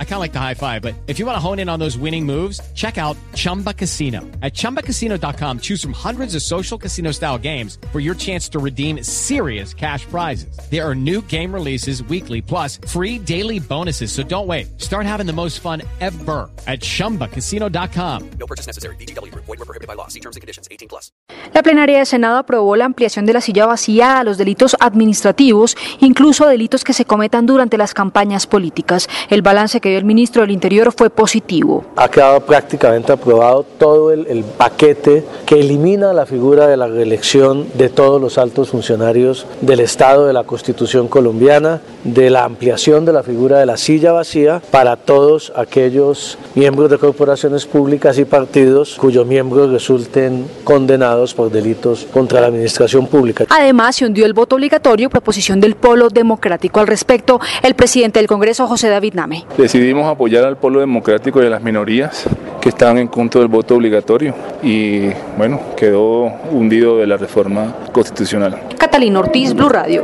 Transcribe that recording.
I kind of like the high five, but if you want to hone in on those winning moves, check out Chumba Casino. At ChumbaCasino.com, choose from hundreds of social casino style games for your chance to redeem serious cash prizes. There are new game releases weekly, plus free daily bonuses. So don't wait. Start having the most fun ever at ChumbaCasino.com. No purchase necessary. BGW. Void were prohibited by law. See terms and conditions. 18 plus. La plenaria de Senado aprobó la ampliación de la silla vacía a los delitos administrativos, incluso a delitos que se cometen durante las campañas políticas. El balance que dio el ministro del Interior fue positivo. Ha quedado prácticamente aprobado todo el, el paquete que elimina la figura de la reelección de todos los altos funcionarios del Estado, de la Constitución colombiana, de la ampliación de la figura de la silla vacía para todos aquellos miembros de corporaciones públicas y partidos cuyos miembros resulten condenados por delitos contra la administración pública. Además, se hundió el voto obligatorio, proposición del Polo Democrático al respecto el presidente del Congreso, José David Name. Decidimos apoyar al pueblo democrático y a las minorías que estaban en contra del voto obligatorio y bueno, quedó hundido de la reforma constitucional. Catalina Ortiz, Blue Radio.